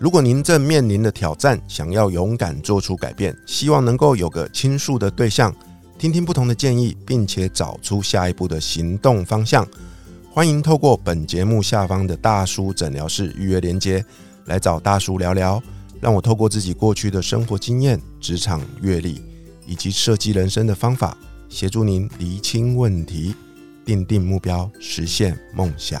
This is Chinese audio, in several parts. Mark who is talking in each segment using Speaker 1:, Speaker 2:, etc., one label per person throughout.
Speaker 1: 如果您正面临的挑战，想要勇敢做出改变，希望能够有个倾诉的对象，听听不同的建议，并且找出下一步的行动方向，欢迎透过本节目下方的大叔诊疗室预约连接来找大叔聊聊，让我透过自己过去的生活经验、职场阅历以及设计人生的方法，协助您厘清问题，定定目标，实现梦想。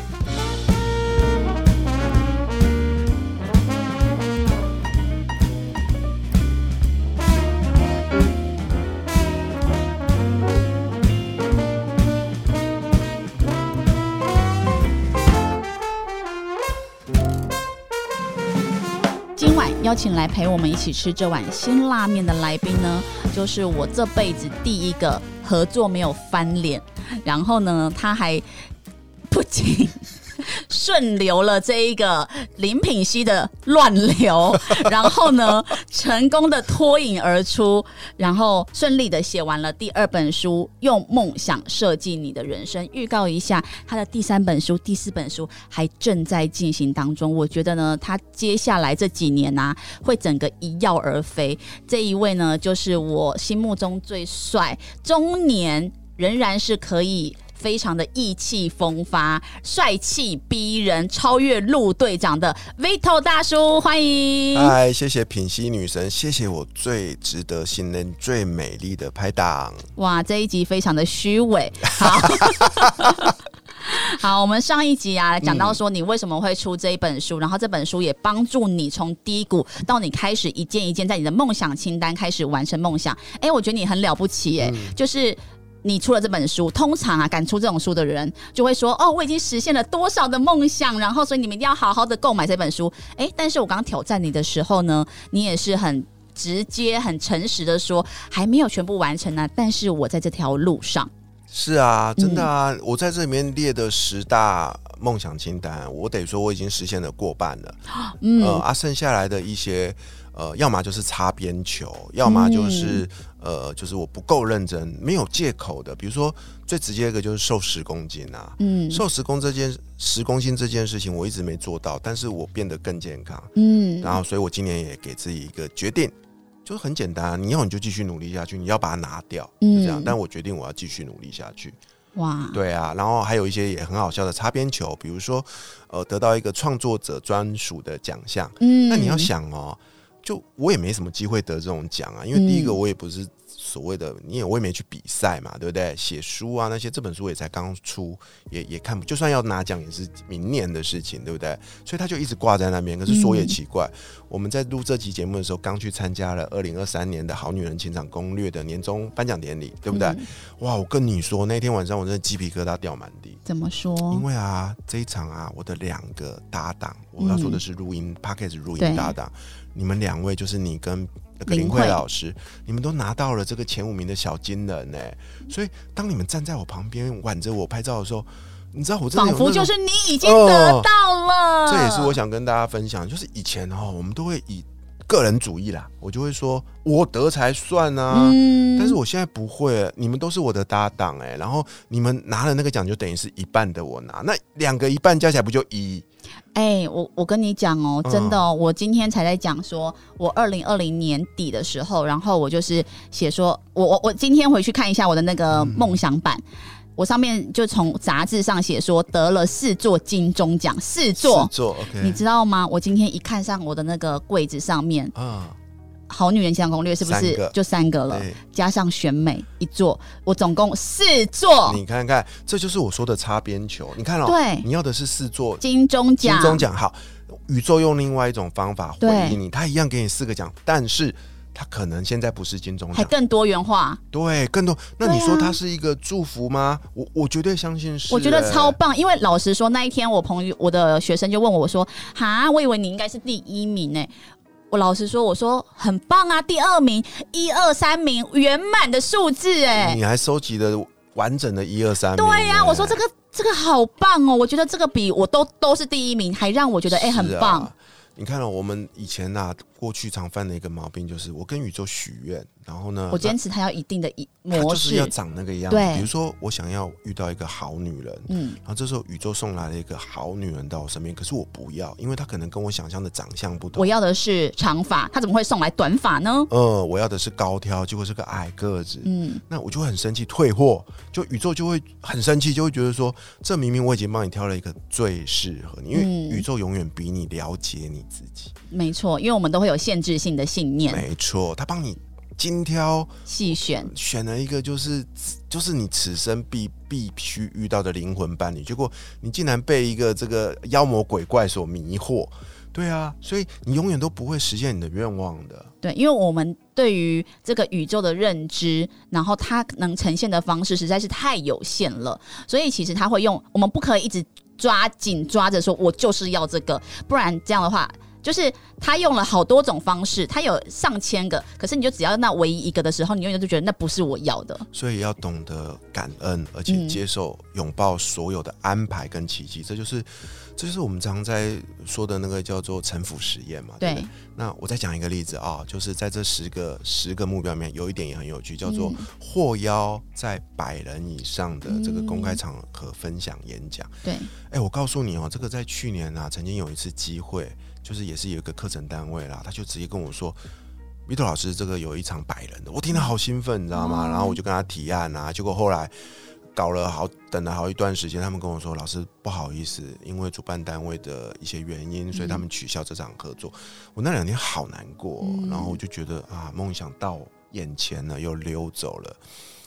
Speaker 2: 邀请来陪我们一起吃这碗辛辣面的来宾呢，就是我这辈子第一个合作没有翻脸，然后呢，他还不仅顺流了这一个林品熙的乱流，然后呢，成功的脱颖而出，然后顺利的写完了第二本书，用梦想设计你的人生。预告一下，他的第三本书、第四本书还正在进行当中。我觉得呢，他接下来这几年呢、会整个一跃而飞。这一位呢，就是我心目中最帅中年，仍然是可以。非常的意气风发、帅气逼人，超越陆队长的 Vito 大叔，欢迎！
Speaker 1: 嗨，谢谢品熙女神，谢谢我最值得信任、最美丽的拍档。
Speaker 2: 哇，这一集非常的虚伪。好，好，我们上一集啊讲到说你为什么会出这一本书，然后这本书也帮助你从低谷到你开始一件一件在你的梦想清单开始完成梦想。哎、我觉得你很了不起、哎、就是。你出了这本书，通常啊，敢出这种书的人就会说：“哦，我已经实现了多少的梦想，然后所以你们一定要好好的购买这本书。”哎，但是我刚刚挑战你的时候呢，你也是很直接、很诚实的说，还没有全部完成呢、但是我在这条路上。
Speaker 1: 是啊，真的啊，我在这里面列的十大梦想清单，我得说我已经实现了过半了。
Speaker 2: 嗯，
Speaker 1: 呃啊，剩下来的一些呃，要么就是擦边球，要么就是、呃，就是我不够认真，没有借口的。比如说最直接一个就是瘦十公斤啊，
Speaker 2: 嗯
Speaker 1: 瘦十公这件十公斤这件事情我一直没做到，但是我变得更健康。
Speaker 2: 嗯，
Speaker 1: 然后，所以我今年也给自己一个决定，就是很简单，你要你就继续努力下去，你要把它拿掉，就这样。
Speaker 2: 嗯
Speaker 1: 但我决定我要继续努力下去，
Speaker 2: 哇，
Speaker 1: 对啊。然后还有一些也很好笑的擦边球，比如说，呃，得到一个创作者专属的奖项。
Speaker 2: 嗯
Speaker 1: 那你要想哦，就我也没什么机会得这种奖啊，因为第一个
Speaker 2: 嗯
Speaker 1: 我也不是所谓的，你也我也没去比赛嘛，对不对？写书啊那些，这本书也才刚出，也也看不，就算要拿奖也是明年的事情，对不对？所以他就一直挂在那边。可是说也奇怪，我们在录这期节目的时候，刚去参加了二零二三年的好女人情场攻略的年终颁奖典礼，对不对？
Speaker 2: 嗯
Speaker 1: 哇，我跟你说，那天晚上我真的鸡皮疙瘩掉满地。
Speaker 2: 怎么说？
Speaker 1: 因为啊，这一场啊，我的两个搭档，我要说的是录音 p o d c a s t 录音搭档，你们两位就是你跟那个林
Speaker 2: 林慧
Speaker 1: 慧老师，你们都拿到了这个前五名的小金人呢、所以当你们站在我旁边挽着我拍照的时候，你知道我真的
Speaker 2: 仿佛就是你已经得到了。
Speaker 1: 这也是我想跟大家分享，就是以前哦，我们都会以个人主义啦，我就会说我得才算啊。
Speaker 2: 嗯
Speaker 1: 但是我现在不会，你们都是我的搭档哎、然后你们拿了那个奖，就等于是一半的我拿，那两个一半加起来不就一？
Speaker 2: 哎、我我跟你讲哦，
Speaker 1: 嗯
Speaker 2: 真的哦，我今天才在讲说，我二零二零年底的时候，然后我就是写说，我我我今天回去看一下我的那个梦想版。我上面就从杂志上写说得了四座金钟奖，四座。
Speaker 1: 四，座，OK，
Speaker 2: 你知道吗？我今天一看上我的那个柜子上面，
Speaker 1: 啊，《
Speaker 2: 好女人情感攻略》是不
Speaker 1: 三个
Speaker 2: 是就三个了？
Speaker 1: 对，
Speaker 2: 加上选美一座，我总共四座
Speaker 1: 你看看，这就是我说的擦边球。你看哦，
Speaker 2: 对
Speaker 1: 你要的是四座
Speaker 2: 金钟奖
Speaker 1: 金
Speaker 2: 奖。
Speaker 1: 钟奖，好，宇宙用另外一种方法回
Speaker 2: 对
Speaker 1: 应你，他一样给你四个奖，但是他可能现在不是金钟奖，
Speaker 2: 还更多元化，
Speaker 1: 对，更多。那你
Speaker 2: 对啊
Speaker 1: 说它是一个祝福吗？我我绝对相信是、
Speaker 2: 我觉得
Speaker 1: 欸
Speaker 2: 超棒。因为老实说，那一天我朋友我的学生就问我，我说：“哈，我以为你应该是第一名呢、我老实说，我说很棒啊，第二名、一二三名圆满的数字哎、
Speaker 1: 你还收集了完整的一二三名。
Speaker 2: 对呀、
Speaker 1: 欸
Speaker 2: 我说这个这个好棒哦，我觉得这个比我都都是第一名，还让我觉得哎、很棒。
Speaker 1: 你看了、我们以前呐、过去常犯的一个毛病，就是我跟宇宙许愿，然后呢，
Speaker 2: 我坚持它要一定的一模
Speaker 1: 就是要，长那个样子。
Speaker 2: 对
Speaker 1: 比如说我想要遇到一个好女人，
Speaker 2: 嗯，
Speaker 1: 然后这时候宇宙送来了一个好女人到我身边，可是我不要，因为她可能跟我想象的长相不同
Speaker 2: 我。要的是长发，她怎么会送来短发呢？
Speaker 1: 呃，我要的是高挑，结果是个矮个子，
Speaker 2: 嗯，
Speaker 1: 那我就会很生气，退货，就宇宙就会很生气，就会觉得说，这明明我已经帮你挑了一个最适合你，因为
Speaker 2: 嗯
Speaker 1: 宇宙永远比你了解你自己。
Speaker 2: 没错，因为我们都会有限制性的信念，
Speaker 1: 没错，他帮你精挑
Speaker 2: 细选，
Speaker 1: 选了一个就是就是你此生必必须遇到的灵魂伴侣，结果你竟然被一个这个妖魔鬼怪所迷惑。对啊，所以你永远都不会实现你的愿望的。
Speaker 2: 对，因为我们对于这个宇宙的认知，然后它能呈现的方式实在是太有限了，所以其实他会用，我们不可以一直抓紧抓着说，我就是要这个，不然这样的话。就是他用了好多种方式，他有上千个，可是你就只要那唯一一个的时候，你永远都觉得那不是我要的。
Speaker 1: 所以要懂得感恩，而且
Speaker 2: 嗯
Speaker 1: 接受、拥抱所有的安排跟奇迹，这就是这就是我们常在说的那个叫做城府实验嘛。对。那我再讲一个例子啊，就是在这十个十个目标里面，有一点也很有趣，叫做
Speaker 2: 嗯
Speaker 1: 获邀在百人以上的这个公开
Speaker 2: 嗯
Speaker 1: 场合分享演讲。
Speaker 2: 对，
Speaker 1: 哎、我告诉你哦，这个在去年啊，曾经有一次机会，就是也是有一个课程单位啦，他就直接跟我说。米特老师，这个有一场百人的，我听得好兴奋，你知道吗？
Speaker 2: 哦
Speaker 1: 然后我就跟他提案啊，结果后来搞了好等了好一段时间，他们跟我说，老师不好意思，因为主办单位的一些原因，所以他们取消这场合作。我那两天好难过然后我就觉得啊，梦想到眼前了，又溜走了。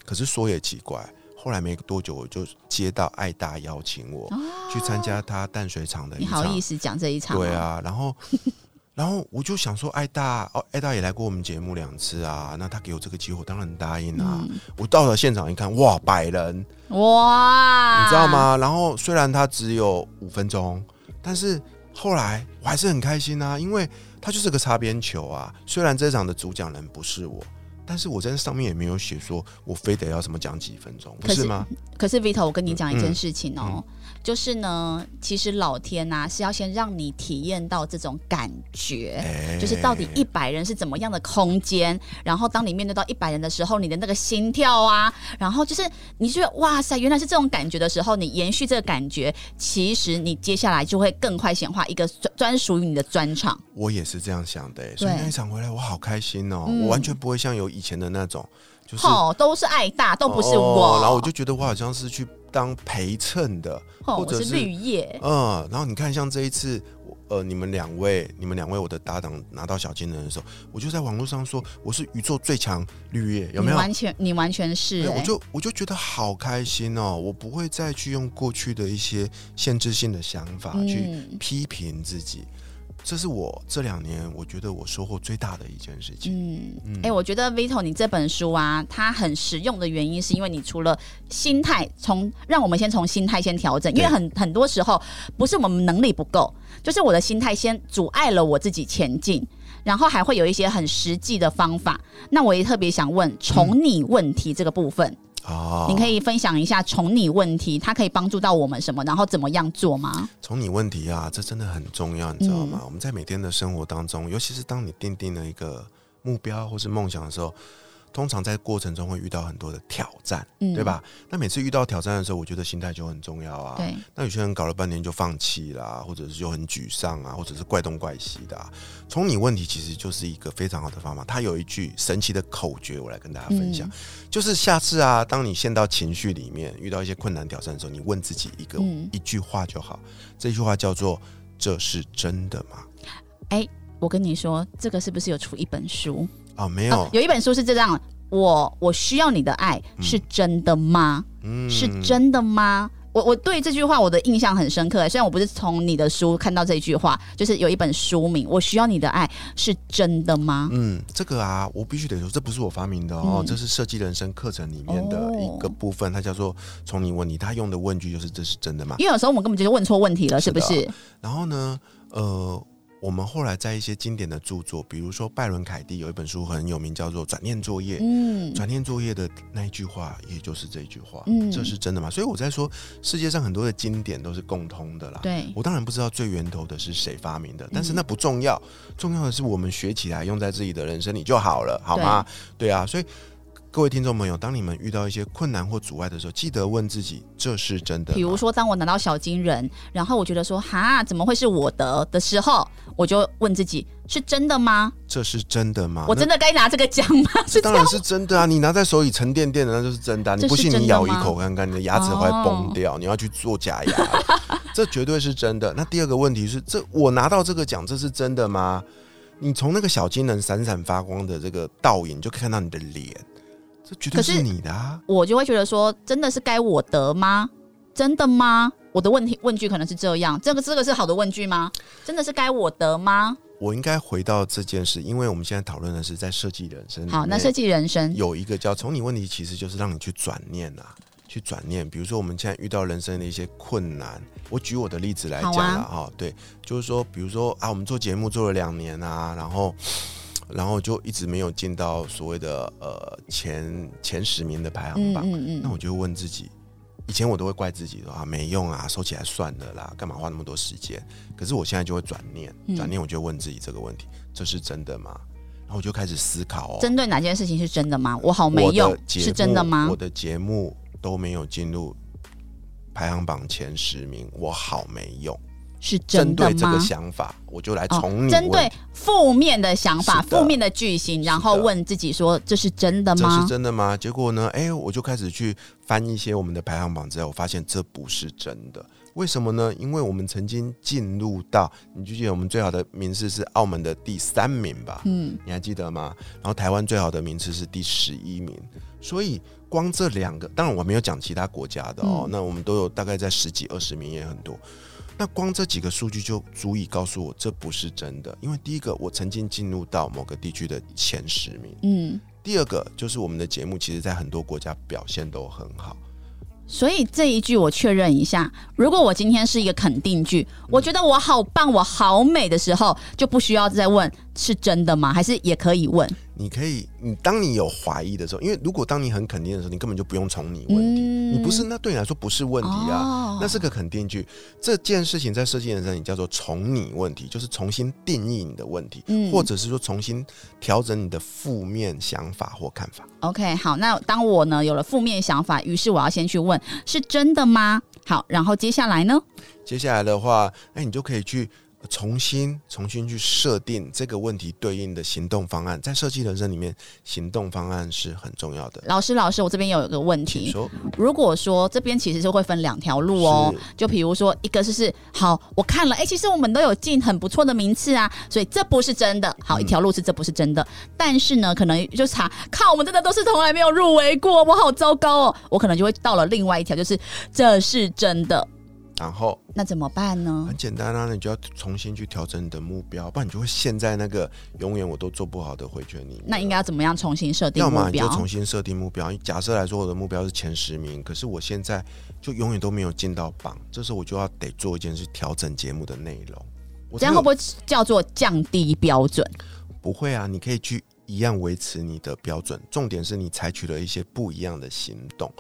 Speaker 1: 可是说也奇怪，后来没多久，我就接到爱大邀请我、去参加他淡水厂的一
Speaker 2: 你好意思讲这一场？
Speaker 1: 对，啊，然后 然后我就想说，爱大哦，爱大也来过我们节目两次啊，那他给我这个机会，我当然答应啊。
Speaker 2: 嗯，
Speaker 1: 我到了现场一看，哇，百人，
Speaker 2: 哇，
Speaker 1: 你知道？吗？然后虽然他只有五分钟，但是后来我还是很开心啊，因为他就是个擦边球啊。虽然这场的主讲人不是我。但是我在上面也没有写说我非得要什么讲几分钟，不
Speaker 2: 可是
Speaker 1: 是吗？
Speaker 2: 可是 Vito，我跟你讲一件
Speaker 1: 嗯
Speaker 2: 事情哦，就是呢，其实老天呐、是要先让你体验到这种感觉。
Speaker 1: 哎
Speaker 2: 就是到底一百人是怎么样的空间，然后当你面对到一百人的时候，你的那个心跳啊，然后就是你觉得哇塞，原来是这种感觉的时候，你延续这个感觉，其实你接下来就会更快显化一个专专属于你的专场。
Speaker 1: 我也是这样想的、欸，所以那一场回来我好开心哦、
Speaker 2: 嗯
Speaker 1: 我完全不会像有以前的那种，就是
Speaker 2: 吼，都是爱大，都不是
Speaker 1: 哦
Speaker 2: 我。
Speaker 1: 然后我就觉得我好像是去当陪衬的，
Speaker 2: 吼，
Speaker 1: 或者是
Speaker 2: 绿叶。
Speaker 1: 嗯，然后你看像这一次。呃，你们两位，你们两位我的搭档拿到小金人的时候，我就在网络上说我是宇宙最强绿叶，有没有？
Speaker 2: 完全，你完全是、
Speaker 1: 我就我就觉得好开心哦！我不会再去用过去的一些限制性的想法去
Speaker 2: 嗯
Speaker 1: 批评自己，这是我这两年我觉得我收获最大的一件事情。
Speaker 2: 嗯，哎、我觉得 Vito 你这本书啊，它很实用的原因是因为你除了心态，从让我们先从心态先调整，因为很很多时候不是我们能力不够，就是我的心态先阻碍了我自己前进。然后还会有一些很实际的方法，那我也特别想问从你问题这个部分，
Speaker 1: 啊，
Speaker 2: 您可以分享一下宠你问题，它可以帮助到我们什么，然后怎么样做吗？
Speaker 1: 从你问题啊，这真的很重要，你知道
Speaker 2: 嗯
Speaker 1: 吗？我们在每天的生活当中，尤其是当你定定了一个目标或是梦想的时候，通常在过程中会遇到很多的挑战，
Speaker 2: 嗯
Speaker 1: 对吧？那每次遇到挑战的时候，我觉得心态就很重要啊。
Speaker 2: 对，
Speaker 1: 那有些人搞了半天就放弃啦，或者是就很沮丧啊，或者是怪东怪西的、啊。从你问题其实就是一个非常好的方法。他有一句神奇的口诀，我来跟大家分享，
Speaker 2: 嗯
Speaker 1: 就是下次啊，当你陷到情绪里面，遇到一些困难挑战的时候，你问自己一个、
Speaker 2: 嗯
Speaker 1: 一句话就好。这句话叫做“这是真的吗
Speaker 2: 我跟你说，这个是不是有出一本书？”？
Speaker 1: 啊，没有，
Speaker 2: 哦有一本书是这样，我我需要你的爱是真的吗？
Speaker 1: 嗯
Speaker 2: 是真的吗？我我对这句话我的印象很深刻，虽然我不是从你的书看到这句话，就是有一本书名《我需要你的爱是真的吗》。
Speaker 1: 嗯，这个啊，我必须得说，这不是我发明的哦，
Speaker 2: 嗯
Speaker 1: 这是设计人生课程里面的一个
Speaker 2: 哦
Speaker 1: 部分，它叫做“从你问你”，他用的问句就是“这是真的吗”？
Speaker 2: 因为有时候我们根本就是问错问题了，是不
Speaker 1: 是
Speaker 2: 是？
Speaker 1: 然后呢，呃，我们后来在一些经典的著作，比如说拜伦凯蒂有一本书很有名，叫做《转念作业》。
Speaker 2: 嗯，
Speaker 1: 转念作业的那一句话，也就是这一句话，
Speaker 2: 嗯
Speaker 1: 这是真的吗？所以我在说，世界上很多的经典都是共通的啦。
Speaker 2: 对，
Speaker 1: 我当然不知道最源头的是谁发明的，但是
Speaker 2: 嗯
Speaker 1: 那不重要，重要的是我们学起来用在自己的人生里就好了，好吗？对啊，所以各位听众朋友，当你们遇到一些困难或阻碍的时候，记得问自己：这是真的吗？
Speaker 2: 比如说，当我拿到小金人，然后我觉得说哈，怎么会是我的的时候，我就问自己：是真的吗？
Speaker 1: 这是真的吗？
Speaker 2: 我真的该拿这个奖吗？是这
Speaker 1: 当然是真的啊！你拿在手里沉甸甸的，那就是真的、啊。你不信，你咬一口看看，你的牙齿会崩掉。你要去做假牙，这绝对是真的。那第二个问题是，这我拿到这个奖，这是真的吗？你从那个小金人闪闪发光的这个倒影，就可以看到你的脸，这绝对
Speaker 2: 是
Speaker 1: 是你的啊！
Speaker 2: 我就会觉得说，真的是该我得吗？真的吗？我的问题问句可能是这样，这个这个是好的问句吗？真的是该我得吗？
Speaker 1: 我应该回到这件事，因为我们现在讨论的是在设计人生。
Speaker 2: 好，那设计人生，
Speaker 1: 有一个叫从你问题，其实就是让你去转念啊，去转念。比如说我们现在遇到人生的一些困难，我举我的例子来讲了，哈、
Speaker 2: 好
Speaker 1: 对，就是说，比如说啊，我们做节目做了两年啊，然后。然后就一直没有进到所谓的呃前前十名的排行
Speaker 2: 嗯
Speaker 1: 榜，
Speaker 2: 嗯嗯，
Speaker 1: 那我就会问自己，以前我都会怪自己的啊没用啊，收起来算了啦，干嘛花那么多时间？可是我现在就会转念，
Speaker 2: 嗯
Speaker 1: 转念我就问自己这个问题：这是真的吗？然后我就开始思考哦，
Speaker 2: 针对哪件事情是真的吗？我好没用是真的吗
Speaker 1: 我？的节目都没有进入排行榜前十名，我好没用。
Speaker 2: 是
Speaker 1: 针对这个？想法，我就来
Speaker 2: 哦
Speaker 1: 从你
Speaker 2: 针对负面的想法、负面的句型，然后问自己说：这是真的吗这
Speaker 1: 是？真的吗？结果呢？哎、我就开始去翻一些我们的排行榜资料，我发现这不是真的。为什么呢？因为我们曾经进入到，你记不记得我们最好的名次是澳门的第三名吧？
Speaker 2: 嗯，
Speaker 1: 你还记得吗？然后台湾最好的名次是第十一名，所以光这两个，当然我没有讲其他国家的哦，
Speaker 2: 嗯
Speaker 1: 那我们都有大概在十几二十名也很多。那光这几个数据就足以告诉我这不是真的，因为第一个我曾经进入到某个地区的前十名，
Speaker 2: 嗯，
Speaker 1: 第二个就是我们的节目其实在很多国家表现都很好。
Speaker 2: 所以这一句我确认一下，如果我今天是一个肯定句，我觉得我好棒，我好美的时候，就不需要再问是真的吗？还是也可以问？
Speaker 1: 你可以，你当你有怀疑的时候，因为如果当你很肯定的时候，你根本就不用从你问题，不是那对你来说不是问题啊。
Speaker 2: 哦
Speaker 1: 那是个肯定句。这件事情在设计人生里叫做从你问题，就是重新定义你的问题，
Speaker 2: 嗯
Speaker 1: 或者是说重新调整你的负面想法或看法。
Speaker 2: OK，好，那当我呢有了负面想法，于是我要先去问是真的吗？好，然后接下来呢？
Speaker 1: 接下来的话，哎，你就可以去重新重新去设定这个问题对应的行动方案。在设计人生里面，行动方案是很重要的。
Speaker 2: 老师，老师，我这边有一个问题，
Speaker 1: 说，
Speaker 2: 如果说这边其实是会分两条路哦，就比如说一个就是好，我看了，哎、其实我们都有进很不错的名次啊，所以这不是真的。好，
Speaker 1: 嗯
Speaker 2: 一条路是这不是真的，但是呢，可能就查，看我们真的都是从来没有入围过，我好糟糕哦，我可能就会到了另外一条，就是这是真的，
Speaker 1: 然后
Speaker 2: 那怎么办呢
Speaker 1: 很？简单啊，你就要重新去调整你的目标，不然你就会陷在那个永远我都做不好的回圈里面。
Speaker 2: 那应该要怎么样重新设定
Speaker 1: 要么
Speaker 2: 目标？
Speaker 1: 你就重新设定目标。假设来说，我的目标是前十名，可是我现在就永远都没有进到榜，这时候我就要得做一件事，调整节目的内容。我
Speaker 2: 这样会不会叫做降低标准？
Speaker 1: 不会啊？你可以去一样维持你的标准，重点是你采取了一些不一样的行动。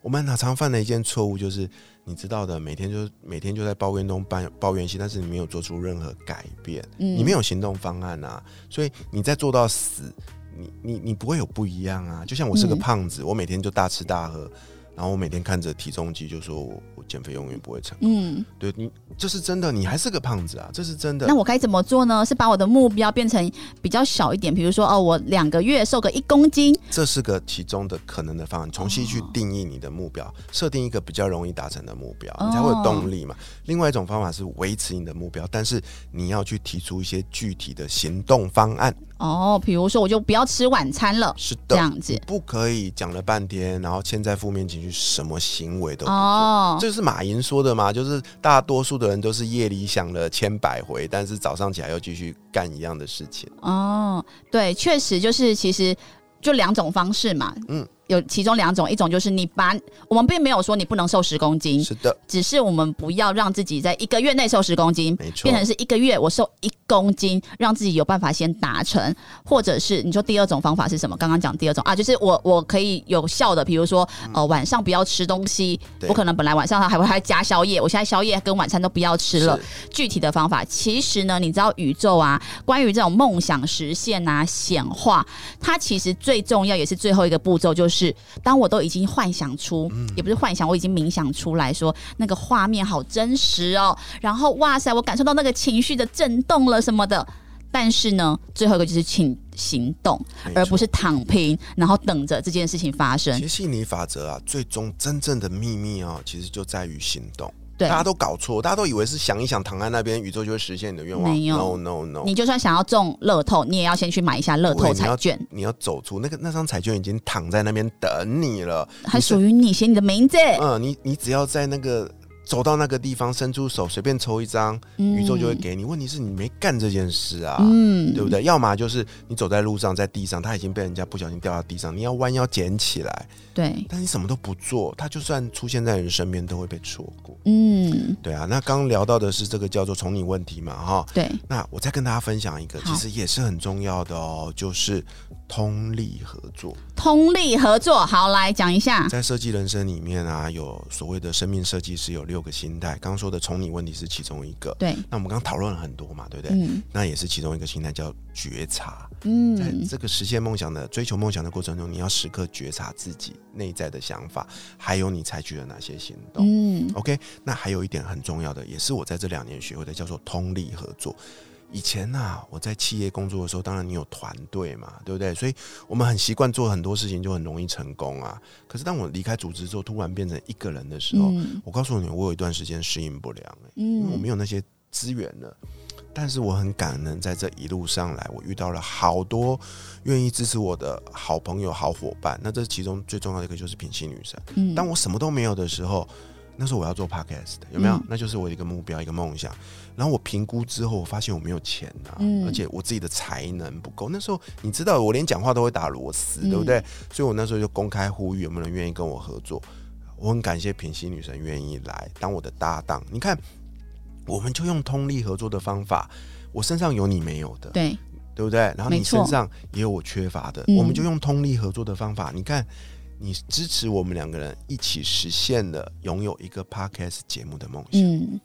Speaker 1: 我们常常犯的一件错误就是，你知道的，每天就每天就在抱怨东抱抱怨西，但是你没有做出任何改变。
Speaker 2: 嗯
Speaker 1: 你没有行动方案啊，所以你在做到死，你你你不会有不一样啊。就像我是个
Speaker 2: 嗯
Speaker 1: 胖子，我每天就大吃大喝，然后我每天看着体重机就说我我减肥永远不会成功。
Speaker 2: 嗯，
Speaker 1: 对你这是真的，你还是个胖子啊，这是真的
Speaker 2: 那。我该怎么做呢？是把我的目标变成比较小一点，比如说哦，我两个月瘦个一公斤，
Speaker 1: 这是个其中的可能的方案，重新去定义你的目标，设定一个比较容易达成的目标，
Speaker 2: 哦
Speaker 1: 你才会有动力嘛。另外一种方法是维持你的目标，但是你要去提出一些具体的行动方案。
Speaker 2: 哦，比如说我就不要吃晚餐了，
Speaker 1: 是的，
Speaker 2: 这样子
Speaker 1: 不可以讲了半天，然后现在负面情绪，什么行为都不做。
Speaker 2: 哦，
Speaker 1: 这是马云说的嘛？就是大多数的人都是夜里想了千百回，但是早上起来又继续干一样的事情。
Speaker 2: 哦，对，确实就是其实就两种方式嘛，
Speaker 1: 嗯，
Speaker 2: 有其中两种，一种就是你把我们并没有说你不能瘦十公斤，
Speaker 1: 是的，
Speaker 2: 只是我们不要让自己在一个月内瘦十公斤，
Speaker 1: 没错。
Speaker 2: 变成是一个月我瘦一公斤，让自己有办法先达成，或者是你说第二种方法是什么？刚刚讲第二种。啊，就是我我可以有效的，比如说呃晚上不要吃东西，我可能本来晚上还会还加宵夜，我现在宵夜跟晚餐都不要吃了。具体的方法，其实呢，你知道宇宙啊，关于这种梦想实现啊、显化，它其实最重要也是最后一个步骤，就是当我都已经幻想出，
Speaker 1: 嗯
Speaker 2: 也不是幻想，我已经冥想出来说那个画面好真实哦，然后哇塞，我感受到那个情绪的震动了什么的。但是呢，最后一个就是请行动，而不是躺平，然后等着这件事情发生
Speaker 1: 其。实吸引力法则啊，最终真正的秘密啊，其实就在于行动。
Speaker 2: 对。
Speaker 1: 大，家都搞错，大家都以为是想一想躺在那边，宇宙就会实现你的愿望。
Speaker 2: 没有。
Speaker 1: No no no，
Speaker 2: 你就算想要中乐透，你也要先去买一下乐透彩券，
Speaker 1: 你要走出那个那张彩券已经躺在那边等你了，
Speaker 2: 还属于你，写你的名字。
Speaker 1: 嗯，你你只要在那个走到那个地方，伸出手，随便抽一张，宇宙就会给你。问题是你没干这件事啊，
Speaker 2: 嗯，
Speaker 1: 对不对？要么就是你走在路上，在地上，它已经被人家不小心掉到地上，你要弯腰捡起来，
Speaker 2: 对，
Speaker 1: 但你什么都不做，它就算出现在人身边，都会被错过。
Speaker 2: 嗯，
Speaker 1: 对啊，那刚刚聊到的是这个叫做从你问题嘛，哈。
Speaker 2: 对，
Speaker 1: 那我再跟大家分享一个，其实也是很重要的哦，就是通力合作。
Speaker 2: 通力合作，好，来讲一下。
Speaker 1: 在设计人生里面啊，有所谓的生命设计师有六个心态，刚刚说的从你问题是其中一个。
Speaker 2: 对，
Speaker 1: 那我们刚刚讨论了很多嘛，对不对？
Speaker 2: 嗯
Speaker 1: 那也是其中一个心态叫觉察。嗯在
Speaker 2: 嗯，
Speaker 1: 这个实现梦想的、追求梦想的过程中，你要时刻觉察自己内在的想法，还有你采取了哪些行动。
Speaker 2: 嗯
Speaker 1: ，OK，那还有一点很重要的，也是我在这两年学会的，叫做通力合作。以前呐、我在企业工作的时候，当然你有团队嘛，对不对？所以我们很习惯做很多事情，就很容易成功啊。可是当我离开组织之后，突然变成一个人的时候，
Speaker 2: 嗯
Speaker 1: 我告诉你，我有一段时间适应不良、欸，因为我
Speaker 2: 嗯
Speaker 1: 没有那些资源了。但是我很感恩，在这一路上来，我遇到了好多愿意支持我的好朋友、好伙伴。那这其中最重要的一个就是品性女神。
Speaker 2: 嗯
Speaker 1: 当我什么都没有的时候，那时候我要做 podcast，有没有？
Speaker 2: 嗯
Speaker 1: 那就是我的一个目标、一个梦想。然后我评估之后，我发现我没有钱啊，
Speaker 2: 嗯
Speaker 1: 而且我自己的才能不够。那时候你知道，我连讲话都会打螺丝，
Speaker 2: 嗯
Speaker 1: 对不对？所以我那时候就公开呼吁有没有人愿意跟我合作。我很感谢品心女神愿意来当我的搭档。你看，我们就用通力合作的方法，我身上有你没有的，
Speaker 2: 对，
Speaker 1: 对不对？然后你身上也有我缺乏的，
Speaker 2: 嗯
Speaker 1: 我们就用通力合作的方法。你看，你支持我们两个人一起实现了拥有一个 podcast 节目的梦想。
Speaker 2: 嗯。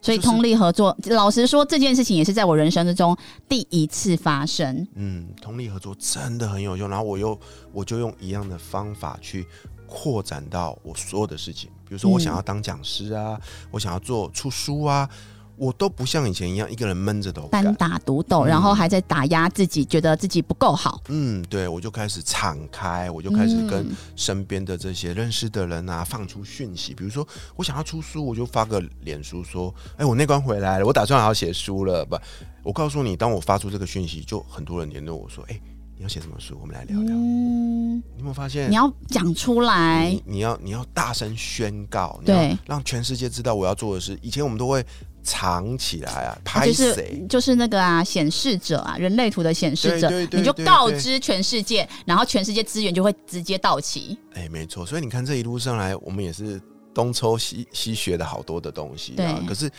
Speaker 2: 所以通力合作，老实说，这件事情也是在我人生之中第一次发生。
Speaker 1: 嗯，通力合作真的很有用。然后我又我就用一样的方法去扩展到我所有的事情，比如说我
Speaker 2: 嗯
Speaker 1: 想要当讲师啊，我想要做出书啊，我都不像以前一样一个人闷着头
Speaker 2: 单。打独斗，
Speaker 1: 嗯
Speaker 2: 然后还在打压自己，觉得自己不够好。
Speaker 1: 嗯，对，我就开始敞开，我就开始跟
Speaker 2: 嗯
Speaker 1: 身边的这些认识的人啊放出讯息，比如说我想要出书，我就发个脸书说，哎，我那关回来了，我打算好好写书了。不，我告诉你，当我发出这个讯息，就很多人联络我说，哎，你要写什么书？我们来聊聊。
Speaker 2: 嗯，
Speaker 1: 你有没有发现
Speaker 2: 你？要讲出来
Speaker 1: 你，你要你要大声宣告，
Speaker 2: 对
Speaker 1: 让全世界知道我要做的事。以前我们都会藏起来啊，
Speaker 2: 啊
Speaker 1: 拍
Speaker 2: 就是
Speaker 1: 谁？
Speaker 2: 就是那个啊，显示者啊，人类图的显示者你就告知全世界，然后全世界资源就会直接到齐。
Speaker 1: 哎，没错。所以你看这一路上来，我们也是东抽西西学的好多的东西啊。可是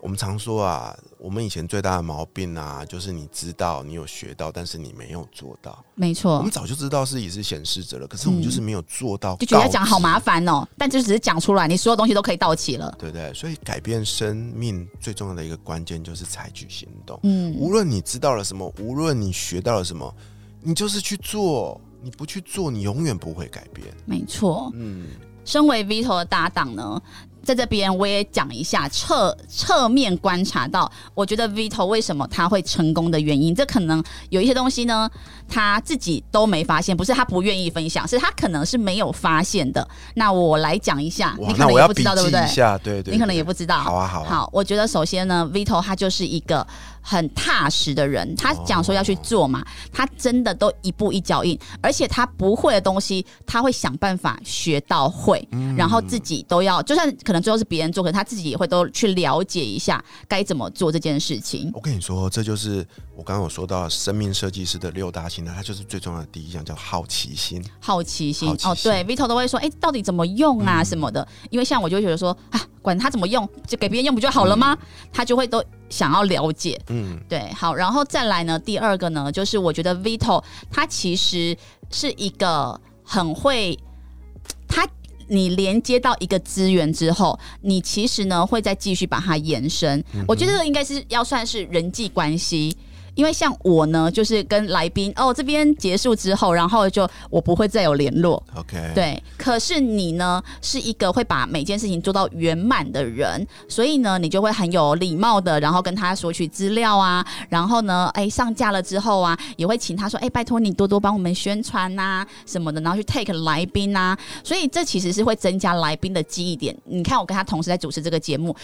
Speaker 1: 我们常说啊，我们以前最大的毛病啊，就是你知道你有学到，但是你没有做到。我
Speaker 2: 没错我
Speaker 1: 们，早就知道自己是显示者了，可是我们
Speaker 2: 嗯
Speaker 1: 就是没有做到，
Speaker 2: 就觉得讲好麻。烦哦，但就只是讲出来，你所有东西都可以到齐了。
Speaker 1: 对不对？所以改变生命最重要的一个关键就是采取行动。
Speaker 2: 嗯，
Speaker 1: 无论你知道了什么，无论你学到了什么，你就是去做。你不去做，你永远不会改变。
Speaker 2: 没错。
Speaker 1: 嗯，
Speaker 2: 身为 Vito 的搭档呢，在这边我也讲一下侧侧面观察到，我觉得 Vito 为什么他会成功的原因。这可能有一些东西呢，他自己都没发现，不是他不愿意分享，是他可能是没有发现的。那我来讲一下，你，可能也不知道对不对
Speaker 1: 对
Speaker 2: 你可能也不知道。
Speaker 1: 好啊，好啊，
Speaker 2: 好，我觉得首先呢，Vito 他就是一个很踏实的人。他讲说要去做嘛，他真的都一步一脚印，而且他不会的东西，他会想办法学到会，然后自己都要，就算可能最后是别人做，可能他自己也会都去了解一下该怎么做这件事情。
Speaker 1: 我跟你说，这就是我刚刚有说到生命设计师的六大心态，它就是最重要的第一项，叫好奇心。
Speaker 2: 好奇心
Speaker 1: 好奇心
Speaker 2: 哦，对，Vito 都会说，哎、到底怎么用啊什么的？因为像我就觉得说，啊，管他怎么用，就给别人用不就好了吗？他就会都想要了解。
Speaker 1: 嗯，
Speaker 2: 对，好，然后再来呢，第二个呢，就是我觉得 Vito 他其实是一个很会，他你连接到一个资源之后，你其实呢会再继续把它延伸。我觉得这个应该是要算是人际关系。因为像我呢，就是跟来宾哦这边结束之后，然后就我不会再有联络
Speaker 1: ，OK，，
Speaker 2: 对，可是你呢是一个会把每件事情做到圆满的人，所以呢，你就会很有礼貌的，然后跟他索取资料啊，然后呢，哎，上架了之后啊，也会请他说，哎，拜托你多多帮我们宣传呐、什么的，然后去 take 来宾啊，所以这其实是会增加来宾的记忆点。你看，我跟他同时在主持这个节目。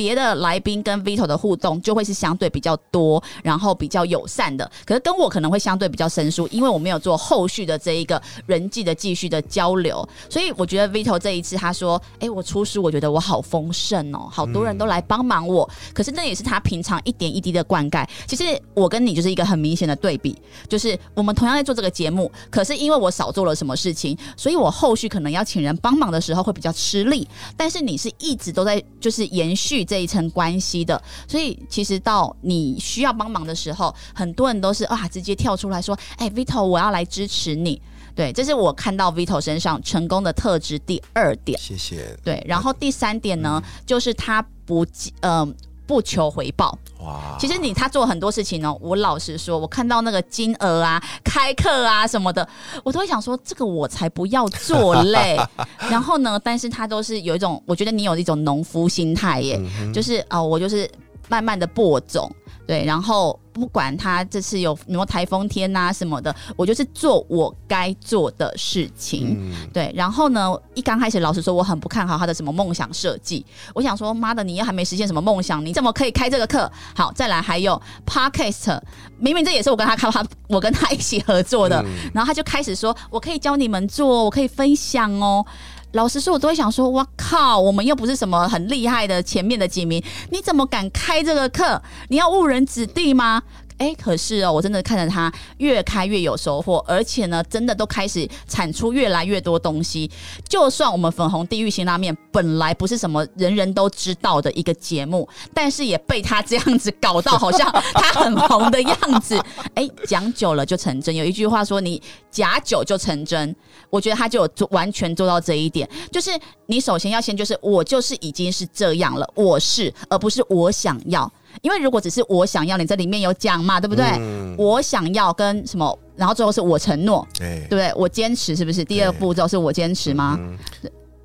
Speaker 2: 别的来宾跟 Vito 的互动就会是相对比较多，然后比较友善的。可是跟我可能会相对比较生疏，因为我没有做后续的这一个人际的继续的交流。所以我觉得 Vito 这一次他说：“哎、我出书，我觉得我好丰盛哦，好多人都来帮忙我。可是那也是他平常一点一滴的灌溉。其实我跟你就是一个很明显的对比，就是我们同样在做这个节目，可是因为我少做了什么事情，所以我后续可能要请人帮忙的时候会比较吃力。但是你是一直都在就是延续这一层关系的，所以其实到你需要帮忙的时候，很多人都是啊直接跳出来说：“哎、v i t o 我要来支持你。”对，这是我看到 Vito 身上成功的特质第二点。
Speaker 1: 谢谢。
Speaker 2: 对，然后第三点呢，就是他不嗯、不求回报。
Speaker 1: 哇，
Speaker 2: 其实你他做很多事情呢，我老实说，我看到那个金额啊、开课啊什么的，我都会想说，这个我才不要做嘞。然后呢，但是他都是有一种，我觉得你有一种农夫心态耶，就是哦、我就是慢慢的播种。对，然后不管他这次有有没有台风天呐、什么的，我就是做我该做的事情。
Speaker 1: 嗯，
Speaker 2: 对，然后呢，一刚开始老实说，我很不看好他的什么梦想设计。我想说，妈的，你又还没实现什么梦想，你怎么可以开这个课？好，再来还有 podcast，明明这也是我跟他开他 我跟他一起合作的，然后他就开始说，我可以教你们做，我可以分享哦。老实说，我都会想说，哇靠，我们又不是什么很厉害的前面的几名，你怎么敢开这个课？你要误人子弟吗？哎，可是哦，我真的看着他越开越有收获，而且呢，真的都开始产出越来越多东西。就算我们粉红地狱辛拉面本来不是什么人人都知道的一个节目，但是也被他这样子搞到好像 他很红的样子。哎，讲久了就成真。有一句话说，你假久就成真。我觉得他就有做完全做到这一点，就是你首先要先就是我就是已经是这样了，我是，而不是我想要。因为如果只是我想要，你这里面有讲嘛，对不对？
Speaker 1: 嗯
Speaker 2: 我想要跟什么，然后最后是我承诺，
Speaker 1: 对
Speaker 2: 对不对？我坚持是不是？第二步骤是我坚持吗？
Speaker 1: 嗯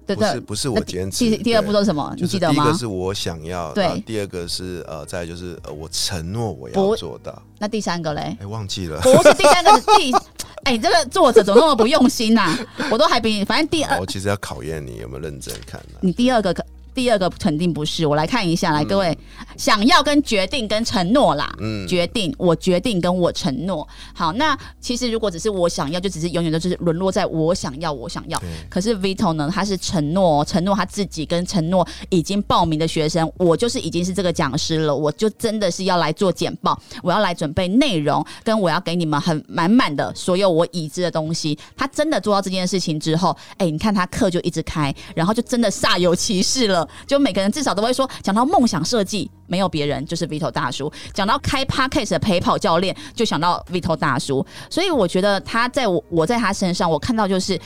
Speaker 2: 对对。
Speaker 1: 不是不是我坚持。
Speaker 2: 第第二步骤是什么？你记得吗
Speaker 1: 第一个？是我想要，
Speaker 2: 对
Speaker 1: 第二个是呃，再就是呃，我承诺我要做到。
Speaker 2: 那第三个嘞？
Speaker 1: 哎，忘记了。
Speaker 2: 不是第三个是第，哎、你这个作者怎么那么不用心呐、我都还比你，反正第二
Speaker 1: 我其实要考验你有没有认真看呢。
Speaker 2: 你第二个可第二个肯定不是，我来看一下，来各位，想要跟决定跟承诺啦，
Speaker 1: 嗯
Speaker 2: 决定我决定跟我承诺。好，那其实如果只是我想要，就只是永远都就是沦落在我想要，我想要。可是 Vito 呢，他是承诺哦，承诺他自己跟承诺已经报名的学生，我就是已经是这个讲师了，我就真的是要来做简报，我要来准备内容，跟我要给你们很满满的所有我已知的东西。他真的做到这件事情之后，哎、你看他课就一直开，然后就真的煞有其事了，就每个人至少都会说，讲到梦想设计，没有别人就是 Vito 大叔；讲到开 parkas 的陪跑教练，就想到 Vito 大叔。所以我觉得他在我我在他身上，我看到就是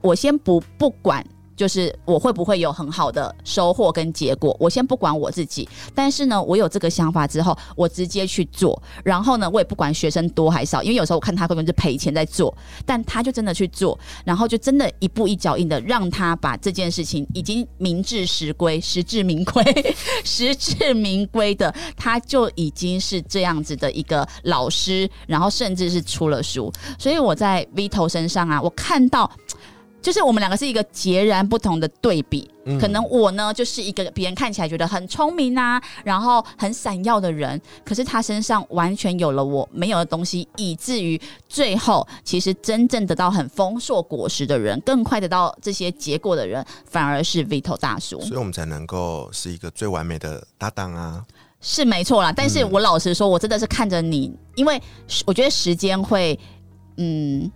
Speaker 2: 我先不不管。就是我会不会有很好的收获跟结果，我先不管我自己，但是呢，我有这个想法之后，我直接去做，然后呢，我也不管学生多还少，因为有时候我看他根本就赔钱在做，但他就真的去做，然后就真的一步一脚印的让他把这件事情已经明至实归、实至名归、实至名归的，他就已经是这样子的一个老师，然后甚至是出了书，所以我在 Vito 身上啊，我看到。就是我们两个是一个截然不同的对比。
Speaker 1: 嗯
Speaker 2: 可能我呢就是一个别人看起来觉得很聪明啊，然后很闪耀的人，可是他身上完全有了我没有的东西，以至于最后其实真正得到很丰硕果实的人，更快得到这些结果的人，反而是 Vito 大叔。
Speaker 1: 所以我们才能够是一个最完美的搭档啊。
Speaker 2: 是没错啦，但是我老实说，我真的是看着你，因为我觉得时间会，嗯，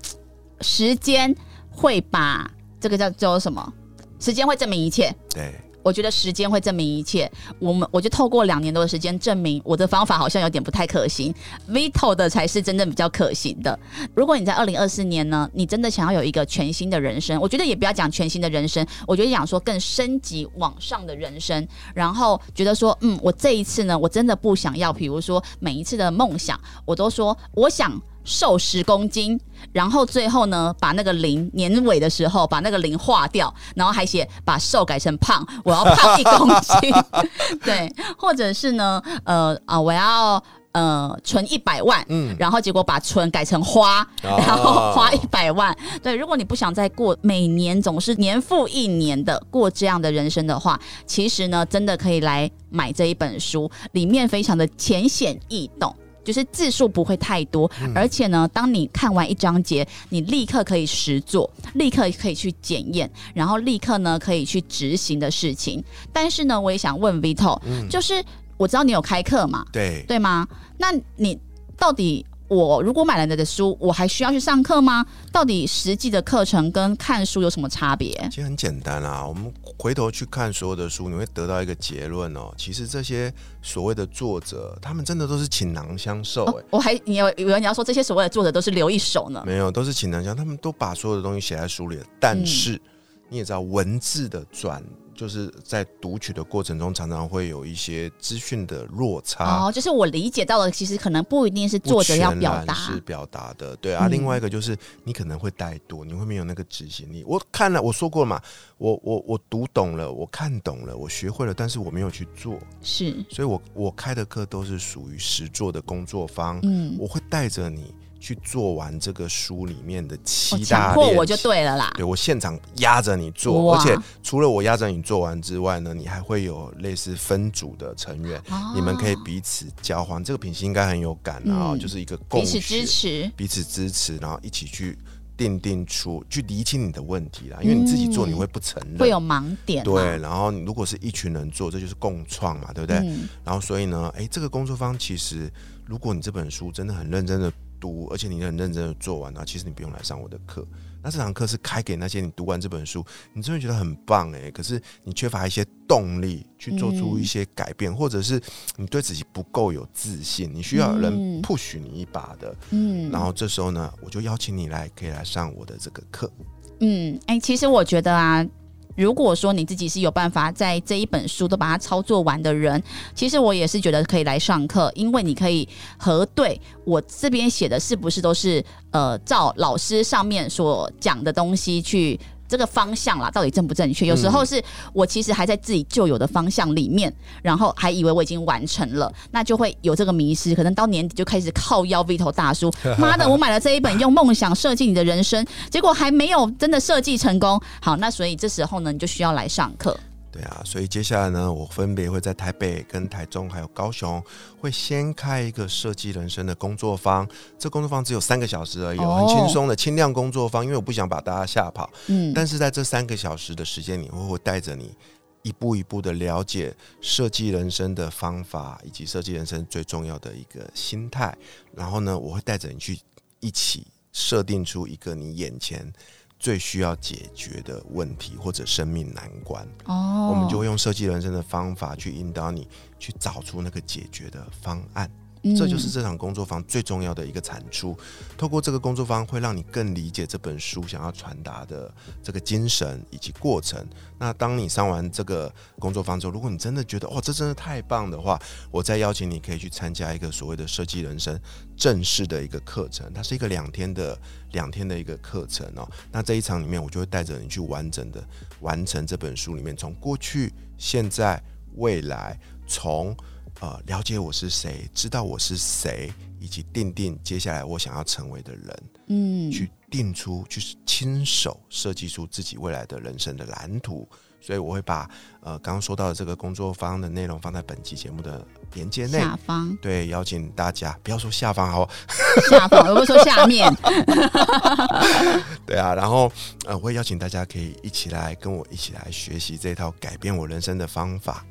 Speaker 2: 时间会把这个叫叫做什么？时间会证明一切。
Speaker 1: 对，
Speaker 2: 我觉得时间会证明一切。我们我就透过两年多的时间证明我的方法好像有点不太可行，Vito 的才是真正比较可行的。如果你在二零二四年呢，你真的想要有一个全新的人生，我觉得也不要讲全新的人生，我觉得讲说更升级往上的人生，然后觉得说，嗯，我这一次呢，我真的不想要，比如说每一次的梦想，我都说我想。瘦十公斤，然后最后呢，把那个零年尾的时候把那个零划掉，然后还写把瘦改成胖，我要胖一公斤，对，或者是呢，呃啊，我要呃存一百万，
Speaker 1: 嗯，
Speaker 2: 然后结果把存改成花，
Speaker 1: 哦
Speaker 2: 然后花一百万。对，如果你不想再过每年总是年复一年的过这样的人生的话，其实呢，真的可以来买这一本书，里面非常的浅显易懂。就是字数不会太多，而且呢，当你看完一章节，你立刻可以实做，立刻可以去检验，然后立刻呢可以去执行的事情。但是呢，我也想问 Vito，、就是我知道你有开课嘛，
Speaker 1: 对，
Speaker 2: 对吗？那你到底我如果买了你的书，我还需要去上课吗？到底实际的课程跟看书有什么差别？
Speaker 1: 其实很简单啊，我们回头去看所有的书，你会得到一个结论哦。其实这些所谓的作者，他们真的都是倾囊相授、
Speaker 2: 我还你有以为你要说这些所谓的作者都是留一手呢？
Speaker 1: 没有，都是倾囊相，他们都把所有的东西写在书里了。但是、你也知道，文字的转，就是在读取的过程中，常常会有一些资讯的落差。
Speaker 2: 哦，就是我理解到的，其实可能不一定是作者要表达。
Speaker 1: 是表达的，对啊。
Speaker 2: 嗯
Speaker 1: 另外一个就是你可能会怠惰，你会没有那个执行力。我看了，我说过了嘛，我我我读懂了，我看懂了，我学会了，但是我没有去做，
Speaker 2: 是，
Speaker 1: 所以我我开的课都是属于实做的工作坊，
Speaker 2: 嗯，
Speaker 1: 我会带着你去做完这个书里面的七大练
Speaker 2: 迫我就对了啦。
Speaker 1: 对我现场压着你做，而且除了我压着你做完之外呢，你还会有类似分组的成员，
Speaker 2: 哦
Speaker 1: 你们可以彼此交换。这个品系应该很有感啊、
Speaker 2: 嗯
Speaker 1: 就是一个共
Speaker 2: 彼此支持，
Speaker 1: 彼此支持，然后一起去定定出去厘清你的问题啦。因为你自己做
Speaker 2: 嗯
Speaker 1: 你会不承认，
Speaker 2: 会有盲点嘛。
Speaker 1: 对，然后你如果是一群人做，这就是共创嘛，对不对？
Speaker 2: 嗯
Speaker 1: 然后所以呢，哎，这个工作方其实，如果你这本书真的很认真的读，而且你很认真的做完，那其实你不用来上我的课。那这堂课是开给那些你读完这本书，你真的觉得很棒哎，可是你缺乏一些动力去做出一些改变，或者是你对自己不够有自信，你需要有人
Speaker 2: 嗯
Speaker 1: push 你一把的。
Speaker 2: 嗯
Speaker 1: 然后这时候呢，我就邀请你来，可以来上我的这个课。
Speaker 2: 嗯，哎、其实我觉得啊，如果说你自己是有办法在这一本书都把它操作完的人，其实我也是觉得可以来上课，因为你可以核对我这边写的是不是都是呃照老师上面所讲的东西去。这个方向啦，到底正不正确？有时候是我其实还在自己旧有的方向里面，然后还以为我已经完成了，那就会有这个迷失。可能到年底就开始靠腰 Vito 大叔，妈的，我买了这一本用梦想设计你的人生，结果还没有真的设计成功。好，那所以这时候呢，你就需要来上课。
Speaker 1: 对啊，所以接下来呢，我分别会在台北、跟台中还有高雄，会先开一个设计人生的工作坊。这工作坊只有三个小时而已、很轻松的轻量工作坊，因为我不想把大家吓跑。
Speaker 2: 嗯，
Speaker 1: 但是在这三个小时的时间里，我会带着你一步一步的了解设计人生的方法，以及设计人生最重要的一个心态。然后呢，我会带着你去一起设定出一个你眼前最需要解决的问题或者生命难关。
Speaker 2: 哦，
Speaker 1: 我们就会用设计人生的方法去引导你去找出那个解决的方案。这就是这场工作坊最重要的一个产出。透过这个工作坊，会让你更理解这本书想要传达的这个精神以及过程。那当你上完这个工作坊之后，如果你真的觉得哦，这真的太棒的话，我再邀请你可以去参加一个所谓的设计人生正式的一个课程，它是一个两天的两天的一个课程哦。那这一场里面，我就会带着你去完整的完成这本书里面从过去、现在、未来，从呃了解我是谁，知道我是谁，以及定定接下来我想要成为的人，
Speaker 2: 嗯
Speaker 1: 去定出，去亲手设计出自己未来的人生的蓝图。所以我会把呃刚刚说到的这个工作方的内容放在本期节目的连接内。
Speaker 2: 下方
Speaker 1: 对，邀请大家不要说下方好，
Speaker 2: 下方，我会说下面。
Speaker 1: 对啊，然后呃，我会邀请大家可以一起来跟我一起来学习这套改变我人生的方法。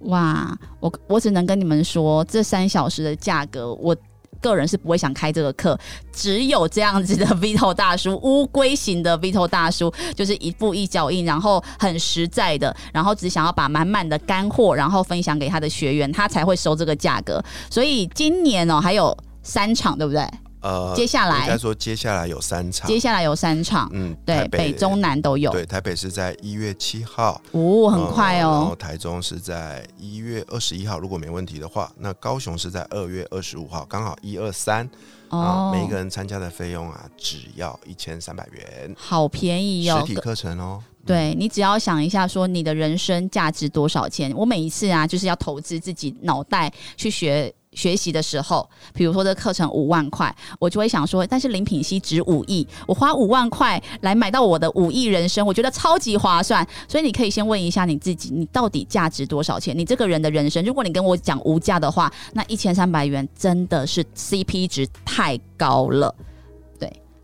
Speaker 2: 哇，我我只能跟你们说，这三小时的价格，我个人是不会想开这个课。只有这样子的 Vito 大叔，乌龟型的 Vito 大叔，就是一步一脚印，然后很实在的，然后只想要把满满的干货，然后分享给他的学员，他才会收这个价格。所以今年哦，还有三场，对不对？
Speaker 1: 呃，
Speaker 2: 接下来
Speaker 1: 应该说接下来有三场，
Speaker 2: 接下来有三场，
Speaker 1: 嗯，
Speaker 2: 对，
Speaker 1: 北
Speaker 2: 北中南都有。
Speaker 1: 对，台北是在一月七号，
Speaker 2: 哦，很快
Speaker 1: 呃然后
Speaker 2: 哦。
Speaker 1: 台中是在一月二十一号，如果没问题的话，那高雄是在二月二十五号，刚好一二三啊，
Speaker 2: 哦，
Speaker 1: 每一个人参加的费用啊，只要一千三百元，
Speaker 2: 好便宜哦
Speaker 1: 实。体课程哦。
Speaker 2: 对你只要想一下，说你的人生价值多少钱？我每一次啊，就是要投资自己脑袋去学学习的时候，比如说这课程五万块，我就会想说，但是林品熙值五亿，我花五万块来买到我的五亿人生，我觉得超级划算。所以你可以先问一下你自己，你到底价值多少钱？你这个人的人生，如果你跟我讲无价的话，那一千三百元真的是 CP 值太高了。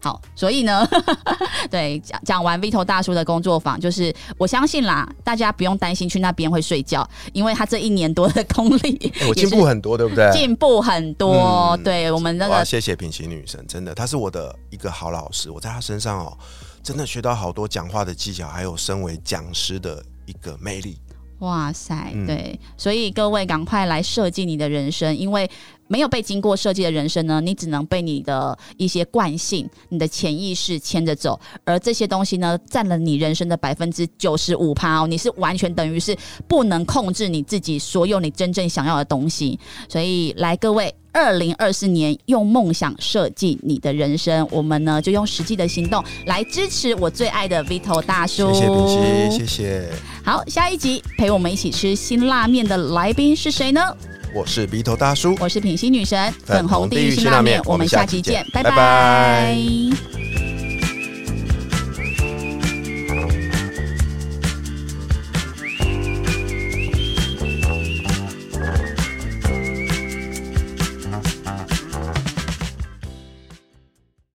Speaker 2: 对，好，所以呢，对讲讲完 Vito 大叔的工作坊，就是我相信啦，大家不用担心去那边会睡觉，因为他这一年多的功力
Speaker 1: 哎我进步很多，对不对？
Speaker 2: 进步很多。
Speaker 1: 嗯
Speaker 2: 对我们那个
Speaker 1: 谢谢品行女神，真的，她是我的一个好老师，我在她身上哦，真的学到好多讲话的技巧，还有身为讲师的一个魅力。
Speaker 2: 哇塞，
Speaker 1: 嗯
Speaker 2: 对，所以各位赶快来设计你的人生，因为没有被经过设计的人生呢，你只能被你的一些惯性、你的潜意识牵着走，而这些东西呢，占了你人生的百分之九十五趴哦，你是完全等于是不能控制你自己所有你真正想要的东西。所以，来各位。二零二四年，用梦想设计你的人生。我们呢，就用实际的行动来支持我最爱的 Vito 大叔。
Speaker 1: 谢谢品行，谢谢。
Speaker 2: 好，下一集陪我们一起吃辛辣面的来宾是谁呢？
Speaker 1: 我是鼻头大叔，
Speaker 2: 我是品心女神，
Speaker 1: 粉红地狱辛辣面
Speaker 2: 我们下期见，拜
Speaker 1: 拜。拜
Speaker 2: 拜